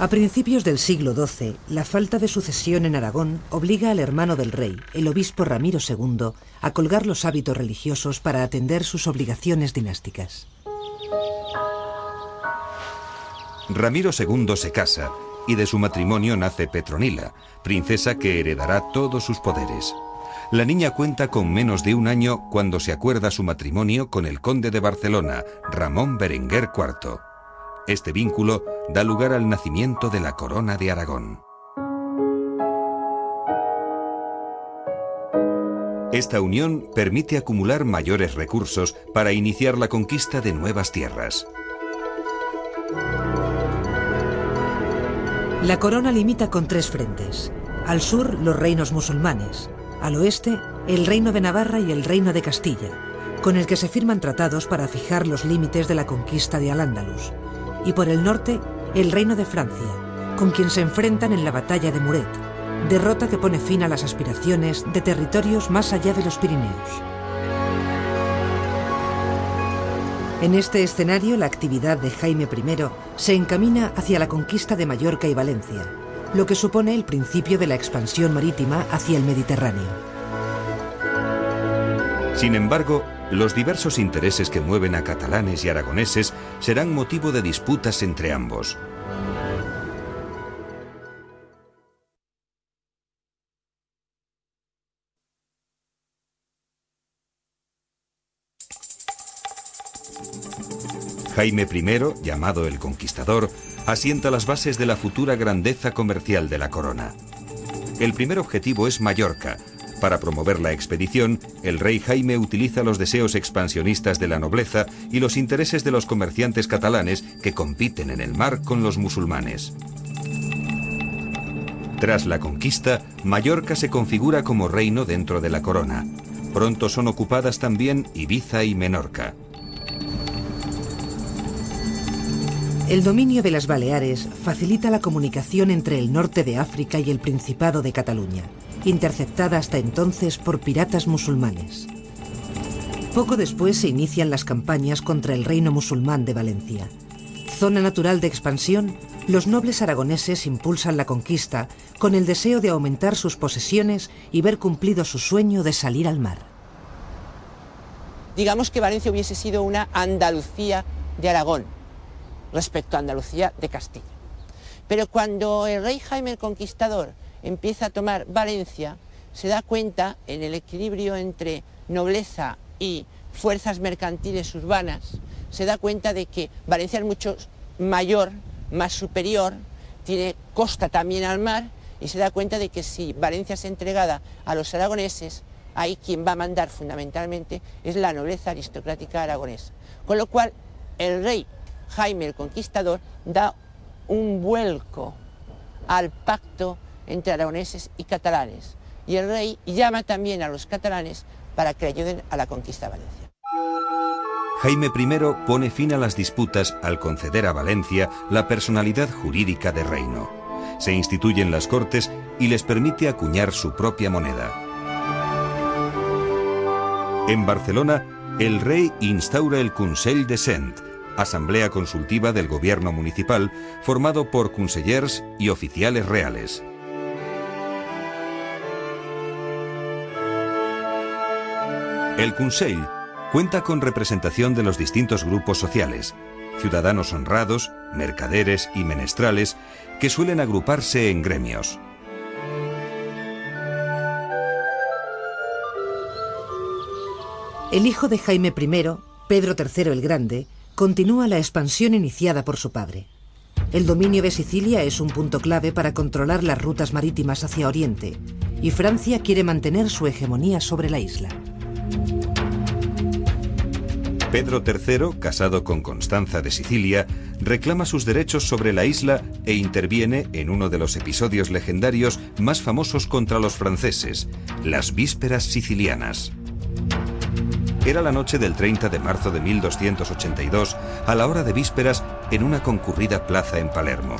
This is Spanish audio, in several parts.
A principios del siglo XII, la falta de sucesión en Aragón obliga al hermano del rey, el obispo Ramiro II, a colgar los hábitos religiosos para atender sus obligaciones dinásticas. Ramiro II se casa y de su matrimonio nace Petronila, princesa que heredará todos sus poderes. La niña cuenta con menos de un año cuando se acuerda su matrimonio con el conde de Barcelona, Ramón Berenguer IV. Este vínculo da lugar al nacimiento de la corona de Aragón. Esta unión permite acumular mayores recursos para iniciar la conquista de nuevas tierras. La corona limita con tres frentes. Al sur, los reinos musulmanes. Al oeste, el reino de Navarra y el reino de Castilla, con el que se firman tratados para fijar los límites de la conquista de Al-Ándalus y por el norte el reino de Francia, con quien se enfrentan en la batalla de Muret, derrota que pone fin a las aspiraciones de territorios más allá de los Pirineos. En este escenario, la actividad de Jaime I se encamina hacia la conquista de Mallorca y Valencia, lo que supone el principio de la expansión marítima hacia el Mediterráneo. Sin embargo, los diversos intereses que mueven a catalanes y aragoneses serán motivo de disputas entre ambos. Jaime I, llamado el Conquistador, asienta las bases de la futura grandeza comercial de la corona. El primer objetivo es Mallorca, para promover la expedición, el rey Jaime utiliza los deseos expansionistas de la nobleza y los intereses de los comerciantes catalanes que compiten en el mar con los musulmanes. Tras la conquista, Mallorca se configura como reino dentro de la corona. Pronto son ocupadas también Ibiza y Menorca. El dominio de las Baleares facilita la comunicación entre el norte de África y el Principado de Cataluña interceptada hasta entonces por piratas musulmanes. Poco después se inician las campañas contra el reino musulmán de Valencia. Zona natural de expansión, los nobles aragoneses impulsan la conquista con el deseo de aumentar sus posesiones y ver cumplido su sueño de salir al mar. Digamos que Valencia hubiese sido una Andalucía de Aragón respecto a Andalucía de Castilla. Pero cuando el rey Jaime el Conquistador empieza a tomar Valencia, se da cuenta en el equilibrio entre nobleza y fuerzas mercantiles urbanas, se da cuenta de que Valencia es mucho mayor, más superior, tiene costa también al mar y se da cuenta de que si Valencia es entregada a los aragoneses, ahí quien va a mandar fundamentalmente es la nobleza aristocrática aragonesa. Con lo cual el rey Jaime el Conquistador da un vuelco al pacto entre aragoneses y catalanes. Y el rey llama también a los catalanes para que ayuden a la conquista de Valencia. Jaime I pone fin a las disputas al conceder a Valencia la personalidad jurídica de reino. Se instituyen las cortes y les permite acuñar su propia moneda. En Barcelona, el rey instaura el Consell de Cent, asamblea consultiva del gobierno municipal formado por consellers y oficiales reales. El Consell cuenta con representación de los distintos grupos sociales, ciudadanos honrados, mercaderes y menestrales que suelen agruparse en gremios. El hijo de Jaime I, Pedro III el Grande, continúa la expansión iniciada por su padre. El dominio de Sicilia es un punto clave para controlar las rutas marítimas hacia Oriente, y Francia quiere mantener su hegemonía sobre la isla. Pedro III, casado con Constanza de Sicilia, reclama sus derechos sobre la isla e interviene en uno de los episodios legendarios más famosos contra los franceses, las vísperas sicilianas. Era la noche del 30 de marzo de 1282, a la hora de vísperas, en una concurrida plaza en Palermo.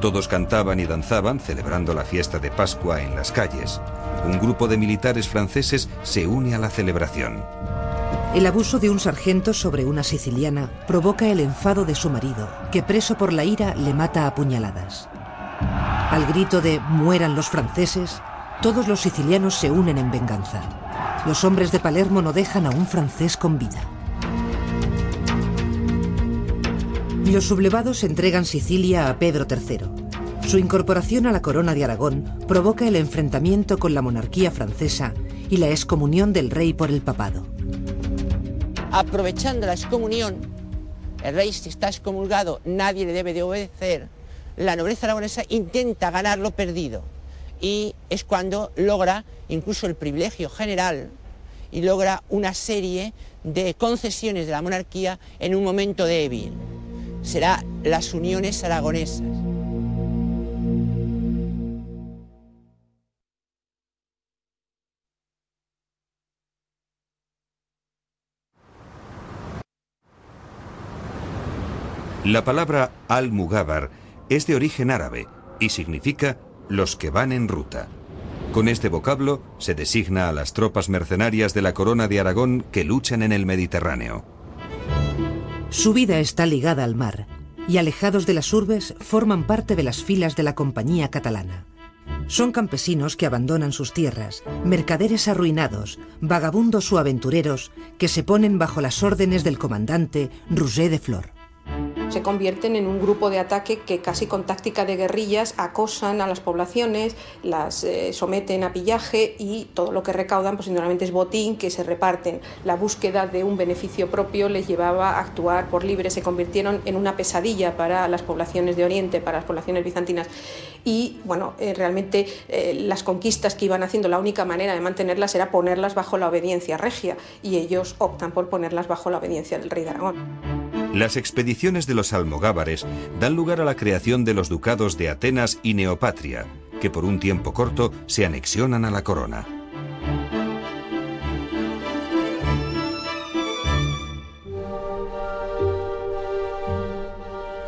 Todos cantaban y danzaban celebrando la fiesta de Pascua en las calles. Un grupo de militares franceses se une a la celebración. El abuso de un sargento sobre una siciliana provoca el enfado de su marido, que preso por la ira le mata a puñaladas. Al grito de mueran los franceses, todos los sicilianos se unen en venganza. Los hombres de Palermo no dejan a un francés con vida. Los sublevados entregan Sicilia a Pedro III. Su incorporación a la corona de Aragón provoca el enfrentamiento con la monarquía francesa y la excomunión del rey por el papado. Aprovechando la excomunión, el rey si está excomulgado, nadie le debe de obedecer, la nobleza aragonesa intenta ganar lo perdido y es cuando logra incluso el privilegio general y logra una serie de concesiones de la monarquía en un momento débil. Será las uniones aragonesas. La palabra al-Mugábar es de origen árabe y significa los que van en ruta. Con este vocablo se designa a las tropas mercenarias de la Corona de Aragón que luchan en el Mediterráneo. Su vida está ligada al mar y alejados de las urbes forman parte de las filas de la Compañía Catalana. Son campesinos que abandonan sus tierras, mercaderes arruinados, vagabundos o aventureros que se ponen bajo las órdenes del comandante Roger de Flor se convierten en un grupo de ataque que casi con táctica de guerrillas acosan a las poblaciones, las eh, someten a pillaje y todo lo que recaudan pues normalmente es botín que se reparten. La búsqueda de un beneficio propio les llevaba a actuar por libre, se convirtieron en una pesadilla para las poblaciones de Oriente, para las poblaciones bizantinas y bueno, eh, realmente eh, las conquistas que iban haciendo, la única manera de mantenerlas era ponerlas bajo la obediencia regia y ellos optan por ponerlas bajo la obediencia del rey de Aragón. Las expediciones de los almogávares dan lugar a la creación de los ducados de Atenas y Neopatria, que por un tiempo corto se anexionan a la corona.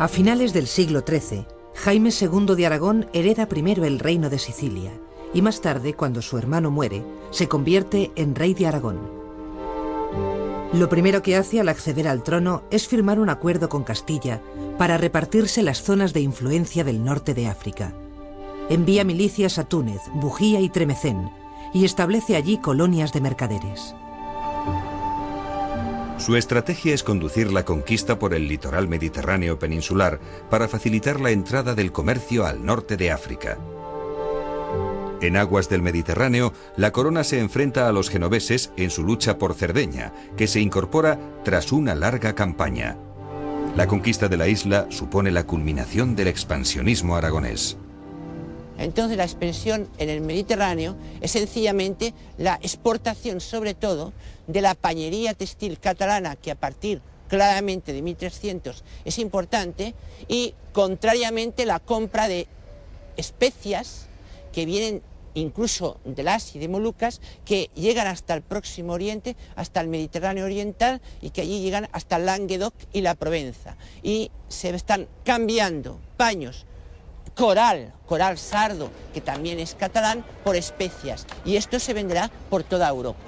A finales del siglo XIII, Jaime II de Aragón hereda primero el reino de Sicilia y más tarde, cuando su hermano muere, se convierte en rey de Aragón. Lo primero que hace al acceder al trono es firmar un acuerdo con Castilla para repartirse las zonas de influencia del norte de África. Envía milicias a Túnez, Bujía y Tremecén y establece allí colonias de mercaderes. Su estrategia es conducir la conquista por el litoral mediterráneo peninsular para facilitar la entrada del comercio al norte de África. En aguas del Mediterráneo, la corona se enfrenta a los genoveses en su lucha por Cerdeña, que se incorpora tras una larga campaña. La conquista de la isla supone la culminación del expansionismo aragonés. Entonces la expansión en el Mediterráneo es sencillamente la exportación sobre todo de la pañería textil catalana que a partir claramente de 1300 es importante y contrariamente la compra de especias que vienen incluso de las y de Molucas, que llegan hasta el próximo Oriente, hasta el Mediterráneo Oriental y que allí llegan hasta Languedoc y la Provenza. Y se están cambiando paños, coral, coral sardo, que también es catalán, por especias. Y esto se venderá por toda Europa.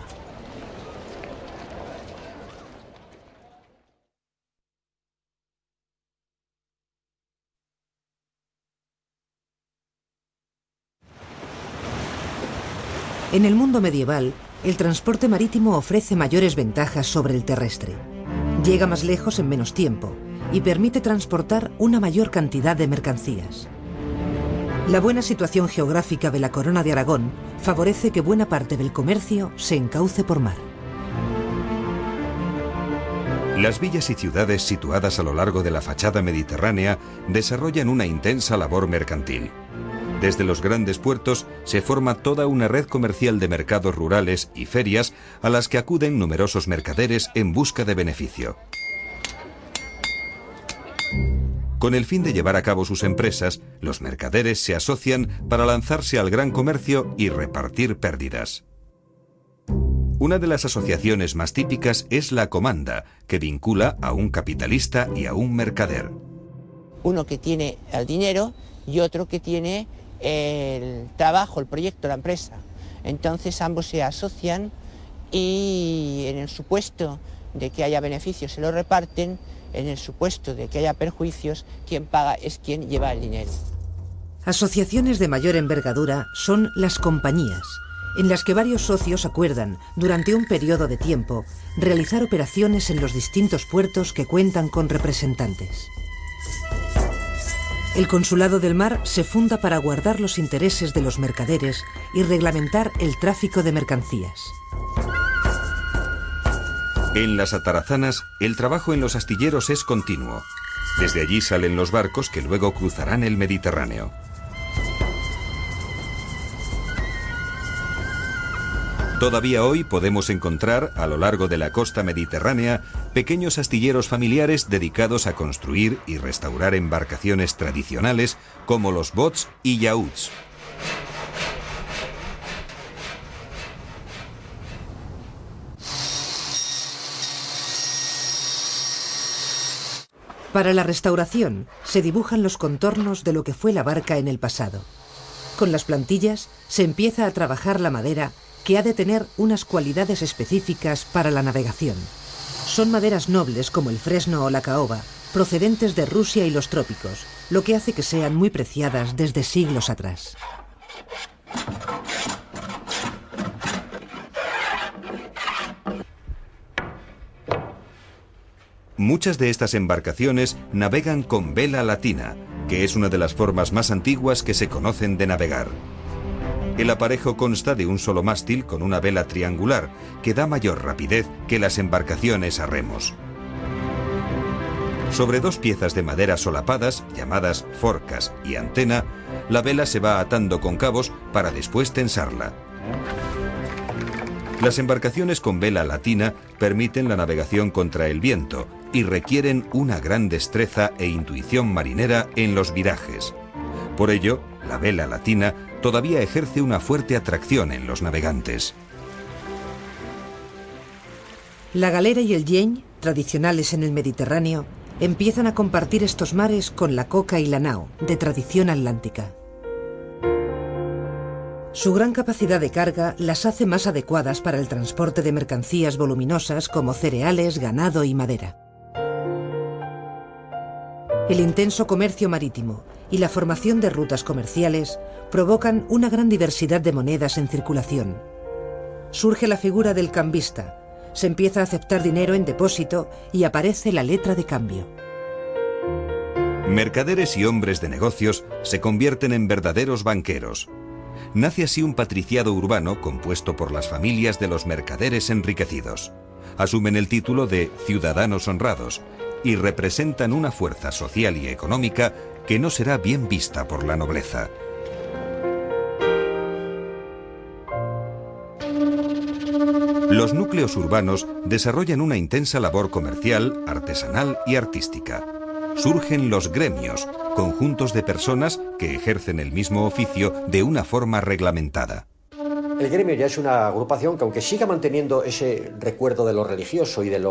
En el mundo medieval, el transporte marítimo ofrece mayores ventajas sobre el terrestre. Llega más lejos en menos tiempo y permite transportar una mayor cantidad de mercancías. La buena situación geográfica de la Corona de Aragón favorece que buena parte del comercio se encauce por mar. Las villas y ciudades situadas a lo largo de la fachada mediterránea desarrollan una intensa labor mercantil. Desde los grandes puertos se forma toda una red comercial de mercados rurales y ferias a las que acuden numerosos mercaderes en busca de beneficio. Con el fin de llevar a cabo sus empresas, los mercaderes se asocian para lanzarse al gran comercio y repartir pérdidas. Una de las asociaciones más típicas es la comanda, que vincula a un capitalista y a un mercader. Uno que tiene el dinero y otro que tiene el trabajo, el proyecto, la empresa. Entonces ambos se asocian y en el supuesto de que haya beneficios se lo reparten, en el supuesto de que haya perjuicios, quien paga es quien lleva el dinero. Asociaciones de mayor envergadura son las compañías, en las que varios socios acuerdan, durante un periodo de tiempo, realizar operaciones en los distintos puertos que cuentan con representantes. El Consulado del Mar se funda para guardar los intereses de los mercaderes y reglamentar el tráfico de mercancías. En las atarazanas, el trabajo en los astilleros es continuo. Desde allí salen los barcos que luego cruzarán el Mediterráneo. Todavía hoy podemos encontrar a lo largo de la costa mediterránea pequeños astilleros familiares dedicados a construir y restaurar embarcaciones tradicionales como los bots y yauts. Para la restauración se dibujan los contornos de lo que fue la barca en el pasado. Con las plantillas se empieza a trabajar la madera que ha de tener unas cualidades específicas para la navegación. Son maderas nobles como el fresno o la caoba, procedentes de Rusia y los trópicos, lo que hace que sean muy preciadas desde siglos atrás. Muchas de estas embarcaciones navegan con vela latina, que es una de las formas más antiguas que se conocen de navegar. El aparejo consta de un solo mástil con una vela triangular, que da mayor rapidez que las embarcaciones a remos. Sobre dos piezas de madera solapadas, llamadas forcas y antena, la vela se va atando con cabos para después tensarla. Las embarcaciones con vela latina permiten la navegación contra el viento y requieren una gran destreza e intuición marinera en los virajes. Por ello, la vela latina todavía ejerce una fuerte atracción en los navegantes. La galera y el yen, tradicionales en el Mediterráneo, empiezan a compartir estos mares con la coca y la nao, de tradición atlántica. Su gran capacidad de carga las hace más adecuadas para el transporte de mercancías voluminosas como cereales, ganado y madera. El intenso comercio marítimo y la formación de rutas comerciales provocan una gran diversidad de monedas en circulación. Surge la figura del cambista, se empieza a aceptar dinero en depósito y aparece la letra de cambio. Mercaderes y hombres de negocios se convierten en verdaderos banqueros. Nace así un patriciado urbano compuesto por las familias de los mercaderes enriquecidos. Asumen el título de ciudadanos honrados y representan una fuerza social y económica que no será bien vista por la nobleza. Los núcleos urbanos desarrollan una intensa labor comercial, artesanal y artística. Surgen los gremios, conjuntos de personas que ejercen el mismo oficio de una forma reglamentada. El gremio ya es una agrupación que aunque siga manteniendo ese recuerdo de lo religioso y de la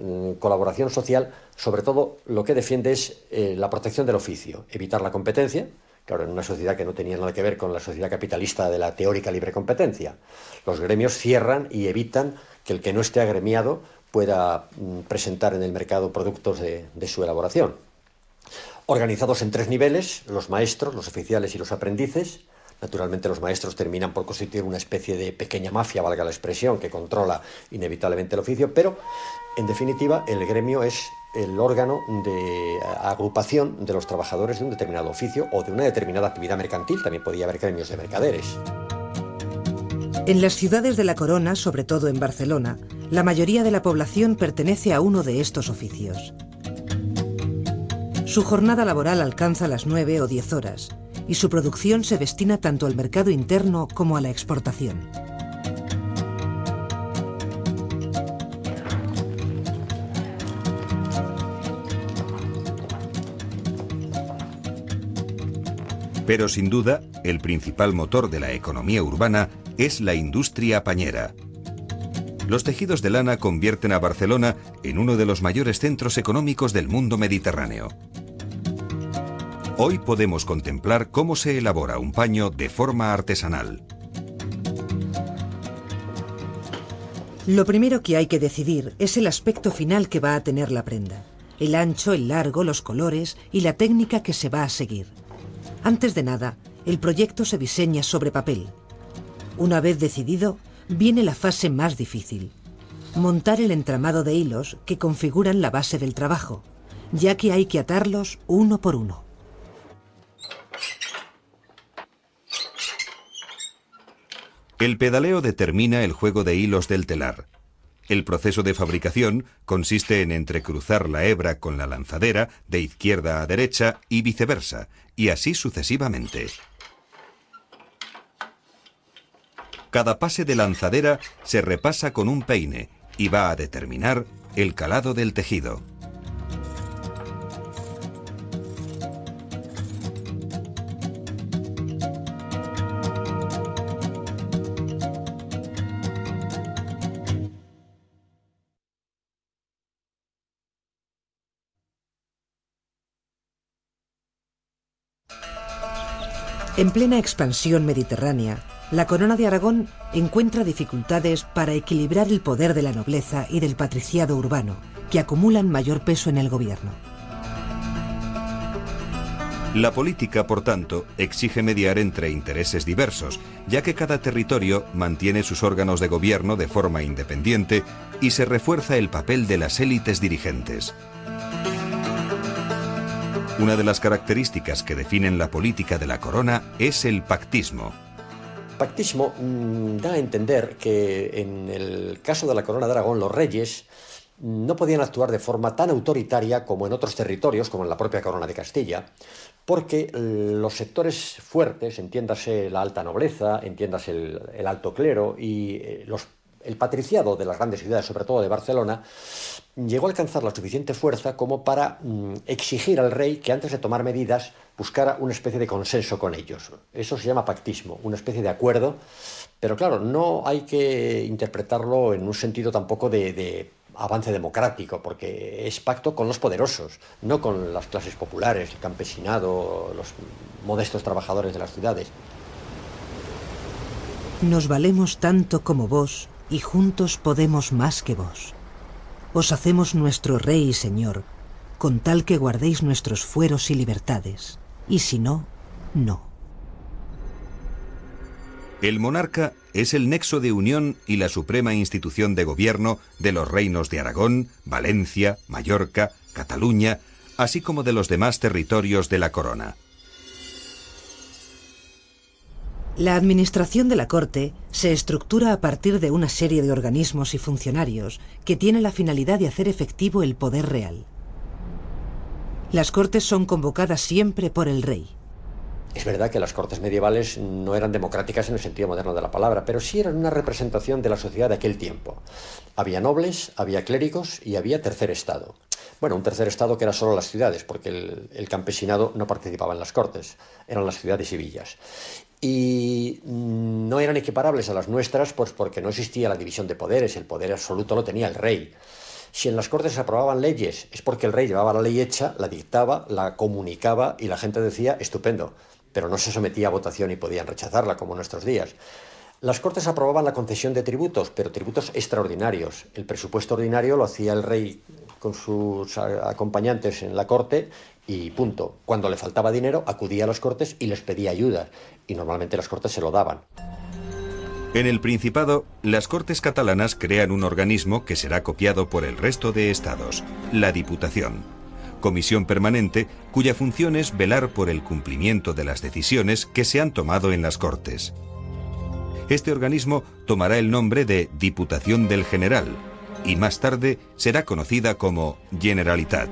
mm, colaboración social, sobre todo lo que defiende es eh, la protección del oficio, evitar la competencia, claro, en una sociedad que no tenía nada que ver con la sociedad capitalista de la teórica libre competencia. Los gremios cierran y evitan que el que no esté agremiado pueda mm, presentar en el mercado productos de su elaboración. Organizados en tres niveles, los maestros, los oficiales y los aprendices, Naturalmente los maestros terminan por constituir una especie de pequeña mafia, valga la expresión, que controla inevitablemente el oficio, pero en definitiva el gremio es el órgano de agrupación de los trabajadores de un determinado oficio o de una determinada actividad mercantil. También podía haber gremios de mercaderes. En las ciudades de la corona, sobre todo en Barcelona, la mayoría de la población pertenece a uno de estos oficios. Su jornada laboral alcanza las 9 o 10 horas y su producción se destina tanto al mercado interno como a la exportación. Pero sin duda, el principal motor de la economía urbana es la industria pañera. Los tejidos de lana convierten a Barcelona en uno de los mayores centros económicos del mundo mediterráneo. Hoy podemos contemplar cómo se elabora un paño de forma artesanal. Lo primero que hay que decidir es el aspecto final que va a tener la prenda. El ancho, el largo, los colores y la técnica que se va a seguir. Antes de nada, el proyecto se diseña sobre papel. Una vez decidido, viene la fase más difícil. Montar el entramado de hilos que configuran la base del trabajo, ya que hay que atarlos uno por uno. El pedaleo determina el juego de hilos del telar. El proceso de fabricación consiste en entrecruzar la hebra con la lanzadera de izquierda a derecha y viceversa, y así sucesivamente. Cada pase de lanzadera se repasa con un peine y va a determinar el calado del tejido. En plena expansión mediterránea, la corona de Aragón encuentra dificultades para equilibrar el poder de la nobleza y del patriciado urbano, que acumulan mayor peso en el gobierno. La política, por tanto, exige mediar entre intereses diversos, ya que cada territorio mantiene sus órganos de gobierno de forma independiente y se refuerza el papel de las élites dirigentes. Una de las características que definen la política de la corona es el pactismo. Pactismo mm, da a entender que en el caso de la corona de Aragón los reyes no podían actuar de forma tan autoritaria como en otros territorios, como en la propia corona de Castilla, porque los sectores fuertes, entiéndase la alta nobleza, entiéndase el, alto clero y eh, los el patriciado de las grandes ciudades, sobre todo de Barcelona, llegó a alcanzar la suficiente fuerza como para mm, exigir al rey que antes de tomar medidas buscara una especie de consenso con ellos. Eso se llama pactismo, una especie de acuerdo, pero claro, no hay que interpretarlo en un sentido tampoco de, de avance democrático, porque es pacto con los poderosos, no con las clases populares, el campesinado, los modestos trabajadores de las ciudades. Nos valemos tanto como vos, y juntos podemos más que vos. Os hacemos nuestro Rey y Señor, con tal que guardéis nuestros fueros y libertades, y si no, no. El monarca es el nexo de unión y la suprema institución de gobierno de los reinos de Aragón, Valencia, Mallorca, Cataluña, así como de los demás territorios de la corona. La administración de la Corte se estructura a partir de una serie de organismos y funcionarios que tienen la finalidad de hacer efectivo el poder real. Las Cortes son convocadas siempre por el rey. Es verdad que las cortes medievales no eran democráticas en el sentido moderno de la palabra, pero sí eran una representación de la sociedad de aquel tiempo. Había nobles, había clérigos y había tercer estado. Bueno, un tercer estado que era solo las ciudades, porque el, campesinado no participaba en las cortes, eran las ciudades y villas y no eran equiparables a las nuestras pues porque no existía la división de poderes, el poder absoluto lo tenía el rey. Si en las Cortes se aprobaban leyes es porque el rey llevaba la ley hecha, la dictaba, la comunicaba y la gente decía estupendo, pero no se sometía a votación y podían rechazarla como en nuestros días. Las Cortes aprobaban la concesión de tributos, pero tributos extraordinarios. El presupuesto ordinario lo hacía el rey con sus acompañantes en la corte y punto. Cuando le faltaba dinero, acudía a las Cortes y les pedía ayuda, y normalmente las Cortes se lo daban. En el Principado, las Cortes catalanas crean un organismo que será copiado por el resto de estados, la Diputación, comisión permanente cuya función es velar por el cumplimiento de las decisiones que se han tomado en las Cortes. Este organismo tomará el nombre de Diputación del General y más tarde será conocida como Generalitat.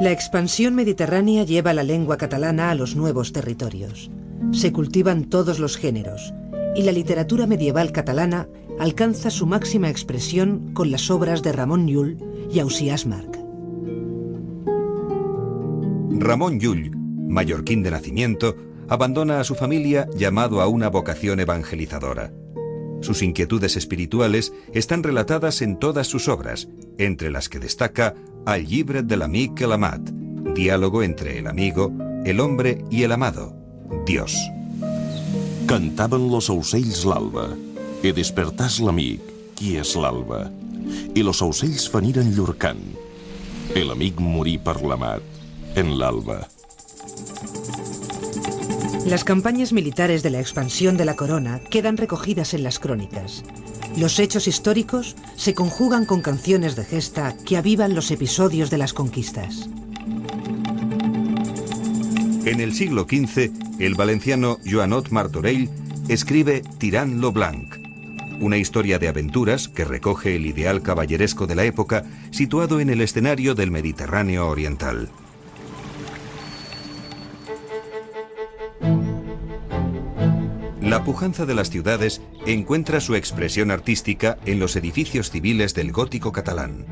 La expansión mediterránea lleva la lengua catalana a los nuevos territorios. Se cultivan todos los géneros y la literatura medieval catalana alcanza su máxima expresión con las obras de Ramón Llull y Ausiàs Marc. Ramón Llull, mallorquín de nacimiento, abandona a su familia llamado a una vocación evangelizadora. Sus inquietudes espirituales están relatadas en todas sus obras, entre las que destaca Al llibre de l'amic el amat, diálogo entre el amigo, el hombre y el amado, Dios. Cantaven los ocells l'alba, i despertàs l'amic, qui és l'alba. I los ocells feniren llur cant. El amic morí per l'amat, en l'alba. Las campañas militares de la expansión de la corona quedan recogidas en las crónicas. Los hechos históricos se conjugan con canciones de gesta que avivan los episodios de las conquistas. En el siglo XV, el valenciano Joanot Martorell escribe Tirant lo Blanc, una historia de aventuras que recoge el ideal caballeresco de la época situado en el escenario del Mediterráneo oriental. La pujanza de las ciudades encuentra su expresión artística en los edificios civiles del gótico catalán.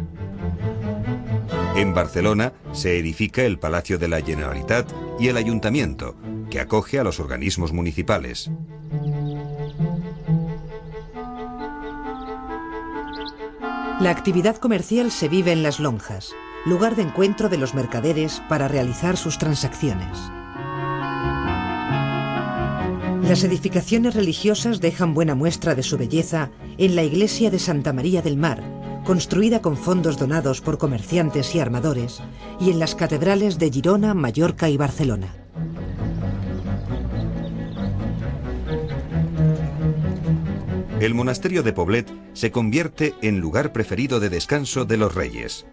En Barcelona se edifica el Palacio de la Generalitat y el Ayuntamiento, que acoge a los organismos municipales. La actividad comercial se vive en las lonjas, lugar de encuentro de los mercaderes para realizar sus transacciones. Las edificaciones religiosas dejan buena muestra de su belleza en la iglesia de Santa María del Mar, construida con fondos donados por comerciantes y armadores, y en las catedrales de Girona, Mallorca y Barcelona. El monasterio de Poblet se convierte en lugar preferido de descanso de los reyes.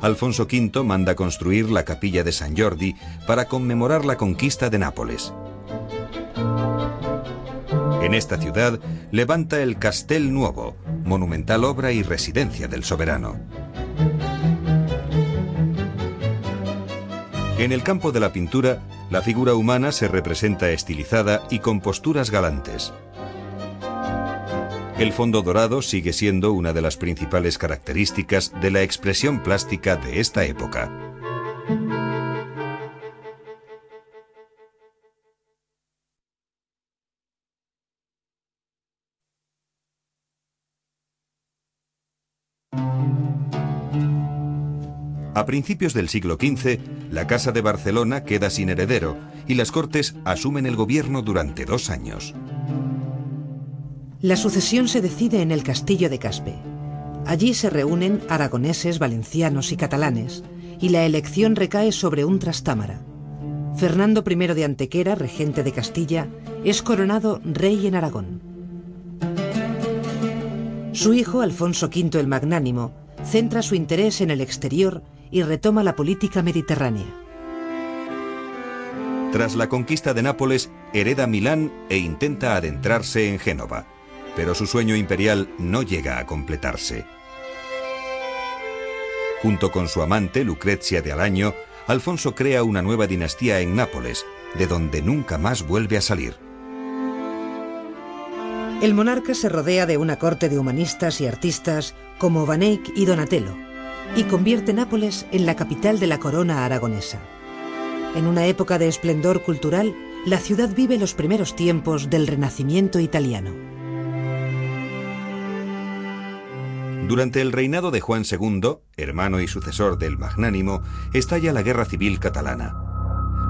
Alfonso V manda construir la capilla de San Jordi para conmemorar la conquista de Nápoles. En esta ciudad levanta el Castel Nuovo, monumental obra y residencia del soberano. En el campo de la pintura, la figura humana se representa estilizada y con posturas galantes. El fondo dorado sigue siendo una de las principales características de la expresión plástica de esta época. A principios del siglo XV, la Casa de Barcelona queda sin heredero y las Cortes asumen el gobierno durante dos años. La sucesión se decide en el castillo de Caspe. Allí se reúnen aragoneses, valencianos y catalanes, y la elección recae sobre un trastámara. Fernando I de Antequera, regente de Castilla, es coronado rey en Aragón. Su hijo, Alfonso V el Magnánimo, centra su interés en el exterior y retoma la política mediterránea. Tras la conquista de Nápoles, hereda Milán e intenta adentrarse en Génova pero su sueño imperial no llega a completarse. Junto con su amante, Lucrezia de Alaño, Alfonso crea una nueva dinastía en Nápoles, de donde nunca más vuelve a salir. El monarca se rodea de una corte de humanistas y artistas como Van Eyck y Donatello, y convierte Nápoles en la capital de la corona aragonesa. En una época de esplendor cultural, la ciudad vive los primeros tiempos del Renacimiento italiano. Durante el reinado de Juan II, hermano y sucesor del Magnánimo, estalla la Guerra Civil Catalana.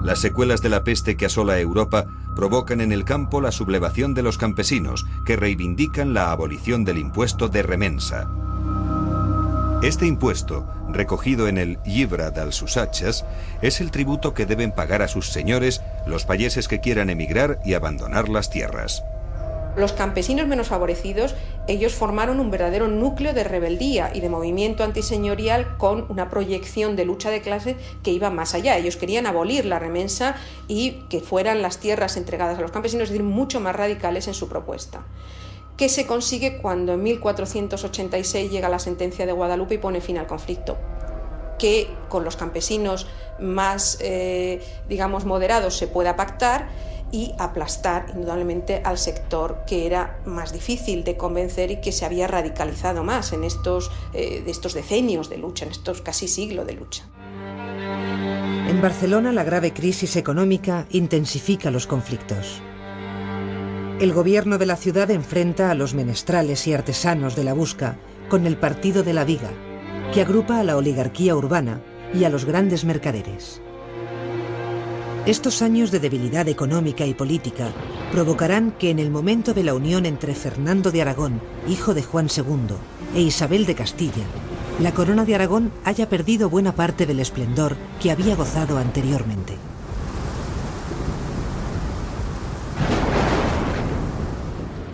Las secuelas de la peste que asola Europa provocan en el campo la sublevación de los campesinos, que reivindican la abolición del impuesto de remensa. Este impuesto, recogido en el Llibre dels Usatges, es el tributo que deben pagar a sus señores los payeses que quieran emigrar y abandonar las tierras. Los campesinos menos favorecidos, ellos formaron un verdadero núcleo de rebeldía y de movimiento antiseñorial con una proyección de lucha de clase que iba más allá. Ellos querían abolir la remensa y que fueran las tierras entregadas a los campesinos, es decir, mucho más radicales en su propuesta que se consigue cuando en 1486 llega la sentencia de Guadalupe y pone fin al conflicto que con los campesinos más, eh, digamos, moderados se pueda pactar y aplastar indudablemente al sector que era más difícil de convencer y que se había radicalizado más en estos, eh, de estos decenios de lucha, en estos casi siglos de lucha. En Barcelona la grave crisis económica intensifica los conflictos. El gobierno de la ciudad enfrenta a los menestrales y artesanos de la busca con el Partido de la Viga, que agrupa a la oligarquía urbana y a los grandes mercaderes. Estos años de debilidad económica y política provocarán que en el momento de la unión entre Fernando de Aragón, hijo de Juan II, e Isabel de Castilla, la corona de Aragón haya perdido buena parte del esplendor que había gozado anteriormente.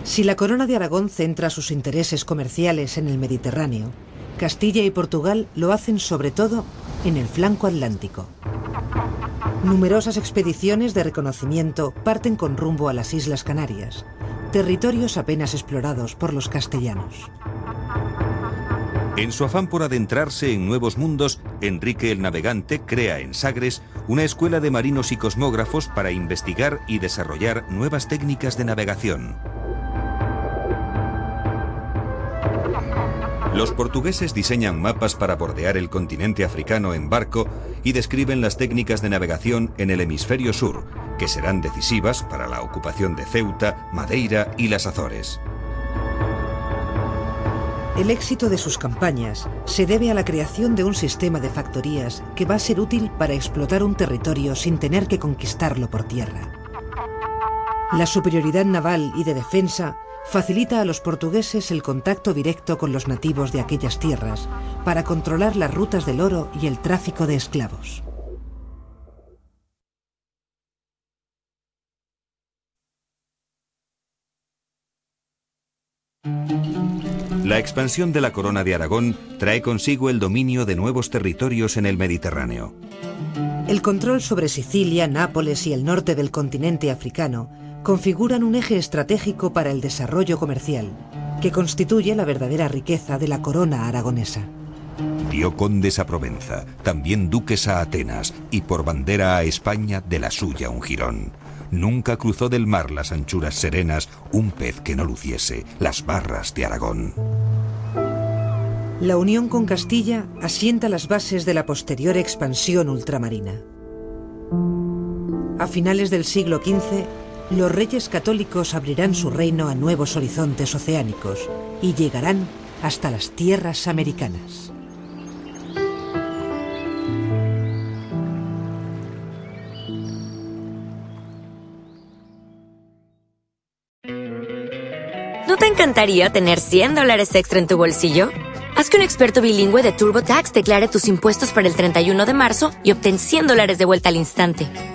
Si la corona de Aragón centra sus intereses comerciales en el Mediterráneo, Castilla y Portugal lo hacen sobre todo en el flanco atlántico. Numerosas expediciones de reconocimiento parten con rumbo a las Islas Canarias, territorios apenas explorados por los castellanos. En su afán por adentrarse en nuevos mundos, Enrique el Navegante crea en Sagres una escuela de marinos y cosmógrafos para investigar y desarrollar nuevas técnicas de navegación. Los portugueses diseñan mapas para bordear el continente africano en barco y describen las técnicas de navegación en el hemisferio sur, que serán decisivas para la ocupación de Ceuta, Madeira y las Azores. El éxito de sus campañas se debe a la creación de un sistema de factorías que va a ser útil para explotar un territorio sin tener que conquistarlo por tierra. La superioridad naval y de defensa facilita a los portugueses el contacto directo con los nativos de aquellas tierras para controlar las rutas del oro y el tráfico de esclavos. La expansión de la corona de Aragón trae consigo el dominio de nuevos territorios en el Mediterráneo. El control sobre Sicilia, Nápoles y el norte del continente africano configuran un eje estratégico para el desarrollo comercial, que constituye la verdadera riqueza de la corona aragonesa. Dio condes a Provenza, también duques a Atenas y por bandera a España de la suya un jirón. Nunca cruzó del mar las anchuras serenas un pez que no luciese las barras de Aragón. La unión con Castilla asienta las bases de la posterior expansión ultramarina. A finales del siglo XV, los reyes católicos abrirán su reino a nuevos horizontes oceánicos y llegarán hasta las tierras americanas. ¿No te encantaría tener 100 dólares extra en tu bolsillo? Haz que un experto bilingüe de TurboTax declare tus impuestos para el 31 de marzo y obtén 100 dólares de vuelta al instante.